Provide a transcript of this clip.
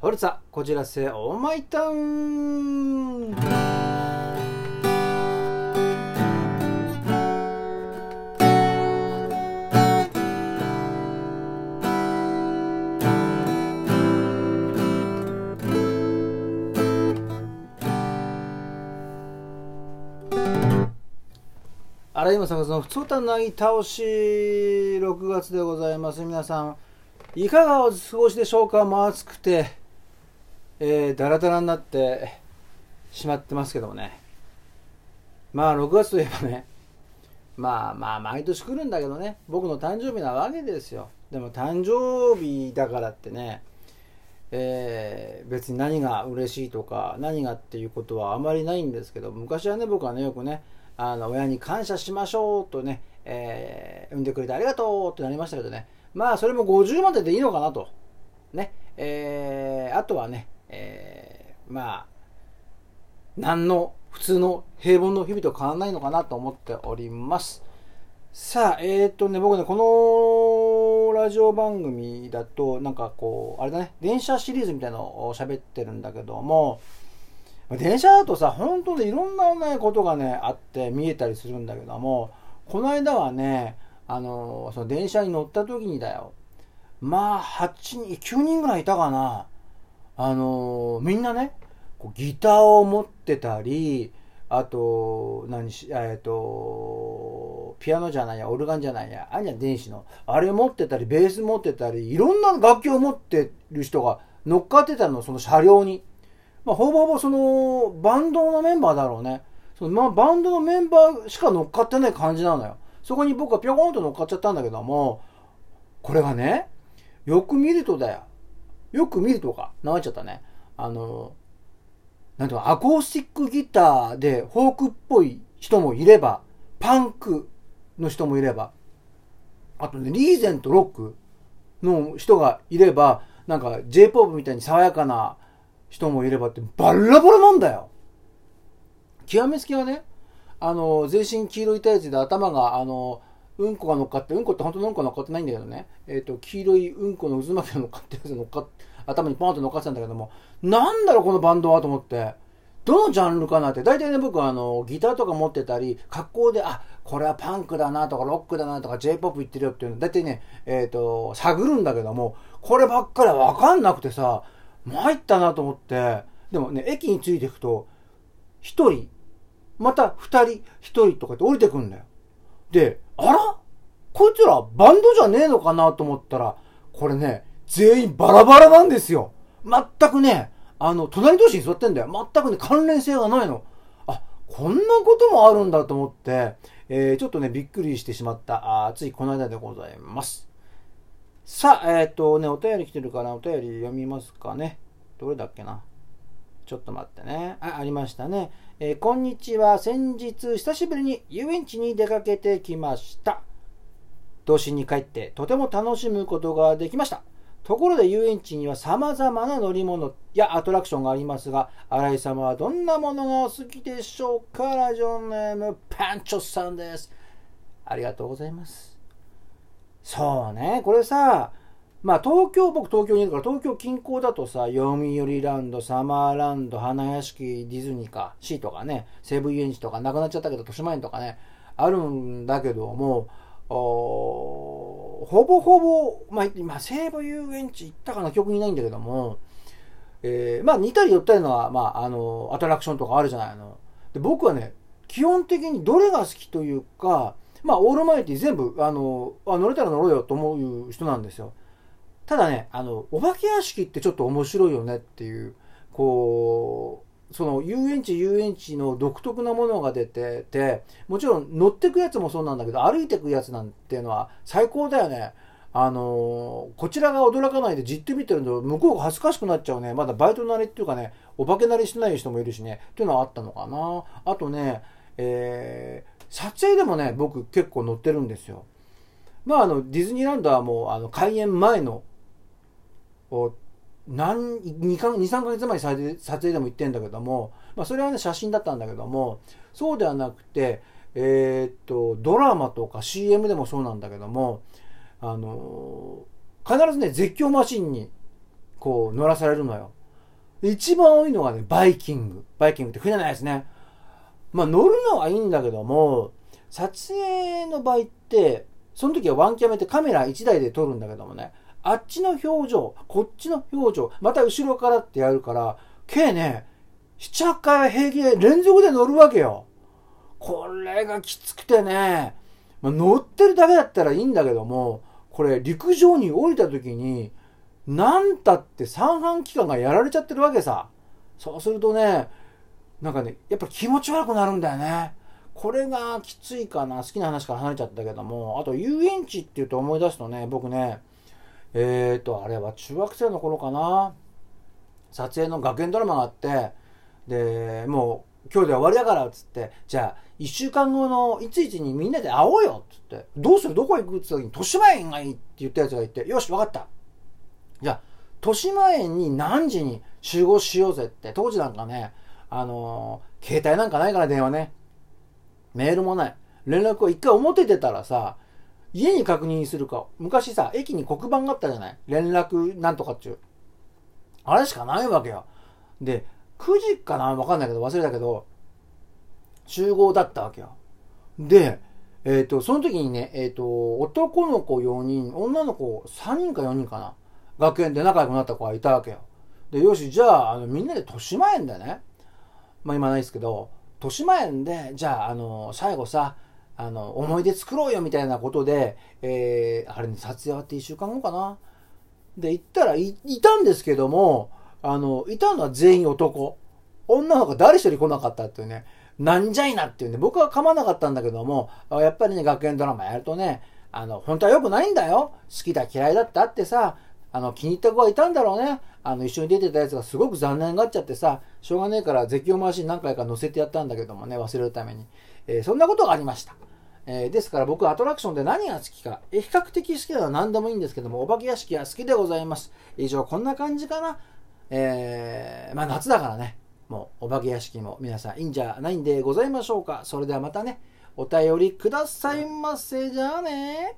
ホルツァこちらせオーマイタウン荒井正和の普通たなぎ倒し6月でございます。皆さんいかがお過ごしでしょうか？もう暑くて。えー、だらだらになってしまってますけどもね。まあ6月といえばねまあまあ毎年来るんだけどね僕の誕生日なわけですよ。でも誕生日だからってねえー、別に何が嬉しいとか何がっていうことはあまりないんですけど昔はね僕はねよくねあの親に感謝しましょうとね、えー、産んでくれてありがとうってなりましたけどね。まあそれも50まででいいのかなと。ね。えー、あとはねえー、まあ、何の普通の平凡の日々と変わらないのかなと思っております。さあ、えー、っとね、僕ね、このラジオ番組だと、なんかこう、あれだね、電車シリーズみたいなのを喋ってるんだけども、電車だとさ、本当にいろんなね、ことがね、あって見えたりするんだけども、この間はね、あの、その電車に乗った時にだよ、まあ、8人、9人ぐらいいたかな。あのー、みんなね、こうギターを持ってたり、あと、何し、えっ、ー、と、ピアノじゃないや、オルガンじゃないや、あんじゃ電子の、あれ持ってたり、ベース持ってたり、いろんな楽器を持ってる人が乗っかってたの、その車両に。まあ、ほぼほぼその、バンドのメンバーだろうね。そのまあ、バンドのメンバーしか乗っかってない感じなのよ。そこに僕はぴょこんと乗っかっちゃったんだけども、これがね、よく見るとだよ。よく見るとか、流れちゃったね。あの、なんていうか、アコースティックギターでフォークっぽい人もいれば、パンクの人もいれば、あとね、リーゼントロックの人がいれば、なんか J-POP みたいに爽やかな人もいればって、バラバラなんだよ極めつきはね、あの、全身黄色いタイツで頭が、あの、うんこが乗っかって、うんこって本当のうんこ乗っかってないんだけどね、えっ、ー、と、黄色いうんこの渦巻きが乗っかってるやつ乗っかっ頭にポンと乗っかってたんだけども、なんだろうこのバンドはと思って、どのジャンルかなって、大体ね、僕はあの、ギターとか持ってたり、格好で、あ、これはパンクだなとか、ロックだなとか、J-POP 言ってるよっていうの、大体ね、えっ、ー、と、探るんだけども、こればっかりはわかんなくてさ、参ったなと思って、でもね、駅に着いていくと、一人、また二人、一人とかって降りてくんだよ。で、あら？こいつらバンドじゃねえのかなと思ったら、これね、全員バラバラなんですよ。全くね、あの、隣同士に座ってんだよ。全くね、関連性がないの。あ、こんなこともあるんだと思って、えー、ちょっとね、びっくりしてしまった、あついこの間でございます。さあ、えっ、ー、とね、お便り来てるから、お便り読みますかね？どれだっけな？ちょっと待ってね。あ、ありましたね。えー、こんにちは。先日、久しぶりに遊園地に出かけてきました。童心に帰ってとても楽しむことができました。ところで遊園地には様々な乗り物やアトラクションがありますが、新井様はどんなものがお好きでしょうか？ラジオネームパンチョさんです。ありがとうございます。そうね、これさ、まあ東京、僕東京にいるから東京近郊だとさ、読売ランド、サマーランド、花屋敷、ディズニーか、シーとかね、西武遊園地とかなくなっちゃったけど、豊島園とかね、あるんだけども、ほぼほぼ、まあ、今、西武遊園地行ったかな、記憶にないんだけども、えー、まあ、似たり寄ったりのは、まあ、あの、アトラクションとかあるじゃないの。で、僕はね、基本的にどれが好きというか、まあ、オールマイティ全部、あの、あ乗れたら乗ろうよと思う人なんですよ。ただね、あの、お化け屋敷ってちょっと面白いよねっていう、こう、その遊園地遊園地の独特なものが出ててもちろん乗ってくやつもそうなんだけど歩いてくやつなんていうのは最高だよね。あの、こちらが驚かないでじっと見てると向こうが恥ずかしくなっちゃうね。まだバイト慣れっていうかねお化け慣れしてない人もいるしね。っていうのはあったのかな。あとね、えー、撮影でもね僕結構乗ってるんですよ。まああのディズニーランドはもうあの開園前の何2か2、3ヶ月前に撮影でも行ってんだけども、まあ、それはね、写真だったんだけども、そうではなくて、えー、っと、ドラマとか CM でもそうなんだけども、あの、必ずね、絶叫マシンにこう乗らされるのよ。一番多いのがね、バイキング。バイキングって船ないですね。まあ乗るのはいいんだけども、撮影の場合って、その時はワンキャメってカメラ1台で撮るんだけどもね、あっちの表情、こっちの表情、また後ろからってやるから、計ね、7、8回は平気で連続で乗るわけよ。これがきつくてね、まあ、乗ってるだけだったらいいんだけども、これ陸上に降りた時に、なんたって三半規管がやられちゃってるわけさ。そうするとね、なんかね、やっぱり気持ち悪くなるんだよね。これがきついかな。好きな話から離れちゃったけども、あと遊園地っていうと思い出すとね、僕ね、えーと、あれは中学生の頃かな。撮影の学園ドラマがあって、で、もう今日で終わりだからっつって、じゃあ1週間後のいついつにみんなで会おうよっつって、どうする？どこ行く？って時に、豊島園がいいって言ったやつがいて、よし、わかった。じゃあ、豊島園に何時に集合しようぜって、当時なんかね、あのー、携帯なんかないから電話ね。メールもない。連絡を一回表出たらさ、家に確認するか。昔さ、駅に黒板があったじゃない？連絡なんとかっちゅう。あれしかないわけよ。で、9時かな？わかんないけど、忘れたけど、集合だったわけよ。で、えっ、ー、と、その時にね、えっ、ー、と、男の子4人、女の子3人か4人かな？学園で仲良くなった子がいたわけよ。で、よし、じゃあ、あの、みんなで豊島園でね、まあ今ないですけど、豊島園で、じゃあ、あの、最後さ、あの、思い出作ろうよみたいなことで、えー、あれね、撮影終わって1週間後かな。で、行ったらい、いたんですけども、あの、いたのは全員男。女の子誰一人来なかったっていうね、なんじゃいなっていうんで、僕は構わなかったんだけども、やっぱりね、学園ドラマやるとね、あの、本当は良くないんだよ。好きだ嫌いだってあってさ、あの、気に入った子がいたんだろうね。あの、一緒に出てたやつがすごく残念がっちゃってさ、しょうがねえから絶叫回しに何回か乗せてやったんだけどもね、忘れるために。えー、そんなことがありました。えー、ですから僕アトラクションで何が好きか、え比較的好きなのは何でもいいんですけども、お化け屋敷は好きでございます。以上、こんな感じかな。えー、まあ夏だからね、もうお化け屋敷も皆さんいいんじゃないんでございましょうか。それではまたね、お便りくださいませ。じゃあね